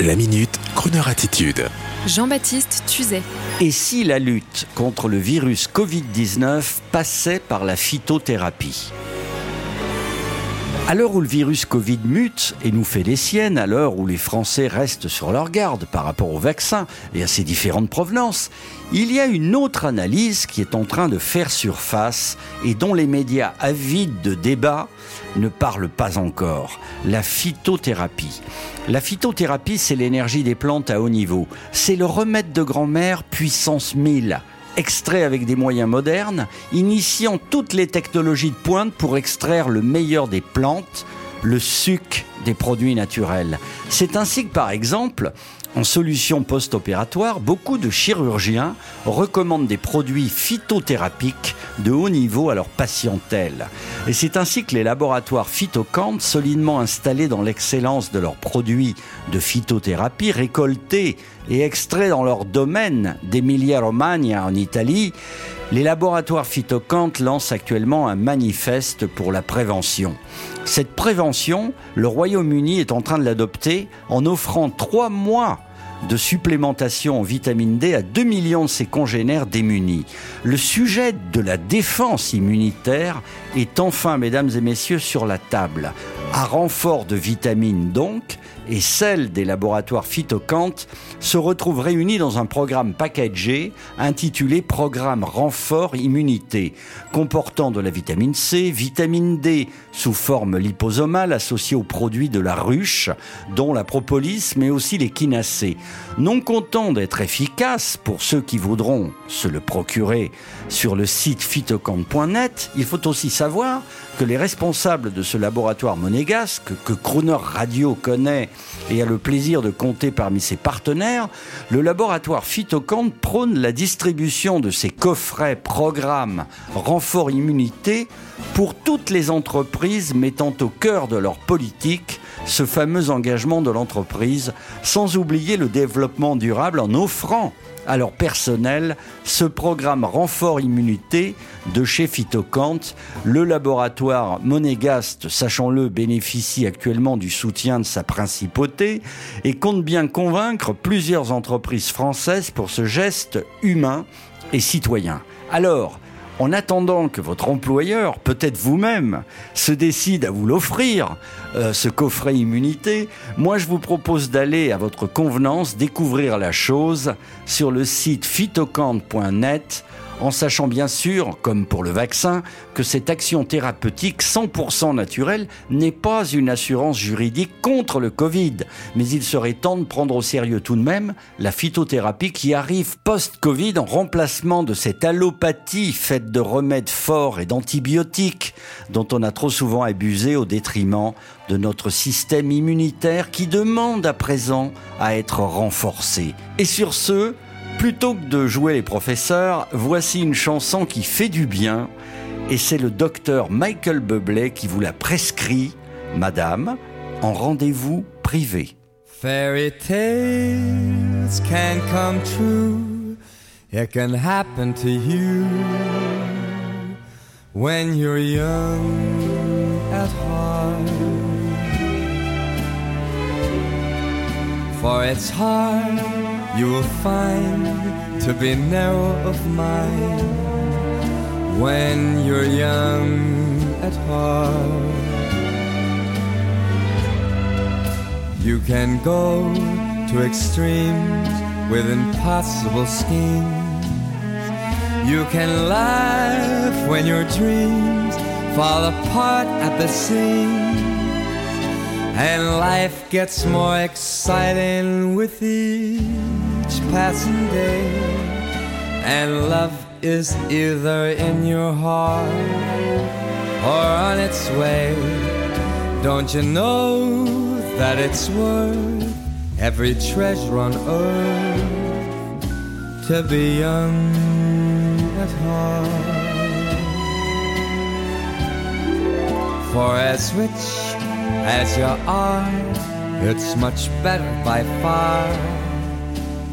La minute, Kroneur attitude. Jean-Baptiste Tuzet. Et si la lutte contre le virus Covid-19 passait par la phytothérapie? À l'heure où le virus Covid mute et nous fait des siennes, à l'heure où les Français restent sur leur garde par rapport au vaccin et à ses différentes provenances, il y a une autre analyse qui est en train de faire surface et dont les médias avides de débat ne parlent pas encore. La phytothérapie. La phytothérapie, c'est l'énergie des plantes à haut niveau. C'est le remède de grand-mère puissance 1000 extrait avec des moyens modernes, initiant toutes les technologies de pointe pour extraire le meilleur des plantes, le suc des produits naturels. C'est ainsi que, par exemple, en solution post-opératoire, beaucoup de chirurgiens recommandent des produits phytothérapiques de haut niveau à leur patientèle. Et c'est ainsi que les laboratoires Phytocant, solidement installés dans l'excellence de leurs produits de phytothérapie, récoltés et extraits dans leur domaine d'Emilia-Romagna en Italie, les laboratoires Phytocant lancent actuellement un manifeste pour la prévention. Cette prévention, le Royaume-Uni est en train de l'adopter en offrant trois mois de supplémentation en vitamine D à 2 millions de ses congénères démunis. Le sujet de la défense immunitaire est enfin, mesdames et messieurs, sur la table. À renfort de vitamines donc, et celle des laboratoires Phytocant se retrouvent réunis dans un programme packagé intitulé Programme Renfort Immunité, comportant de la vitamine C, vitamine D sous forme liposomale associée aux produits de la ruche, dont la propolis, mais aussi les quinacées. Non content d'être efficace pour ceux qui voudront se le procurer sur le site phytocant.net, il faut aussi savoir que les responsables de ce laboratoire monégasque, que Crooner Radio connaît et a le plaisir de compter parmi ses partenaires, le laboratoire Phytocant prône la distribution de ces coffrets programmes renfort immunité pour toutes les entreprises mettant au cœur de leur politique ce fameux engagement de l'entreprise, sans oublier le développement durable en offrant à leur personnel ce programme renfort immunité de chez Phytocant. Le laboratoire monégaste, sachant-le, bénéficie actuellement du soutien de sa principauté et compte bien convaincre plusieurs entreprises françaises pour ce geste humain et citoyen. Alors, en attendant que votre employeur, peut-être vous-même, se décide à vous l'offrir, euh, ce coffret immunité, moi je vous propose d'aller à votre convenance découvrir la chose sur le site phytocant.net en sachant bien sûr, comme pour le vaccin, que cette action thérapeutique 100% naturelle n'est pas une assurance juridique contre le Covid. Mais il serait temps de prendre au sérieux tout de même la phytothérapie qui arrive post-Covid en remplacement de cette allopathie faite de remèdes forts et d'antibiotiques dont on a trop souvent abusé au détriment de notre système immunitaire qui demande à présent à être renforcé. Et sur ce, Plutôt que de jouer les professeurs, voici une chanson qui fait du bien, et c'est le docteur Michael Bublé qui vous la prescrit, madame, en rendez-vous privé. Fairy tales can come true, it can happen to you when you're young at heart. For it's hard you will find to be narrow of mind when you're young at heart. You can go to extremes with impossible schemes. You can laugh when your dreams fall apart at the seams. And life gets more exciting with each passing day. And love is either in your heart or on its way. Don't you know that it's worth every treasure on earth to be young at heart? For as rich as you are, it's much better by far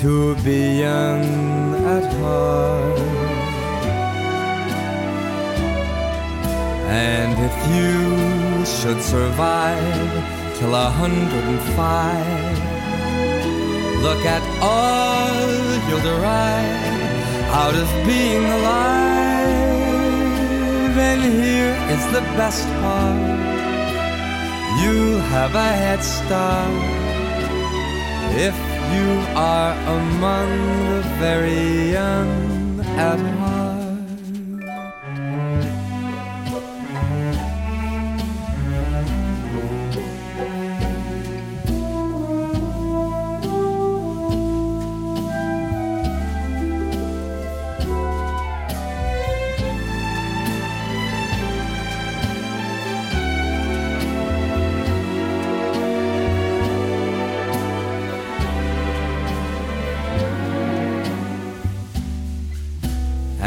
to be young at heart. And if you should survive till a hundred and five, Look at all you'll derive out of being alive. And here is the best part you'll have a head start if you are among the very young at heart.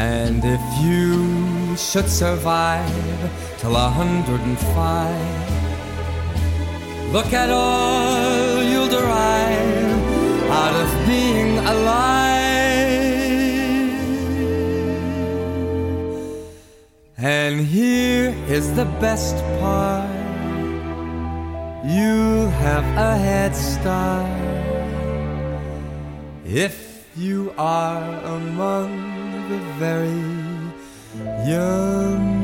And if you should survive till a hundred and five, look at all you'll derive out of being alive. And here is the best part you'll have a head start if you are among very young.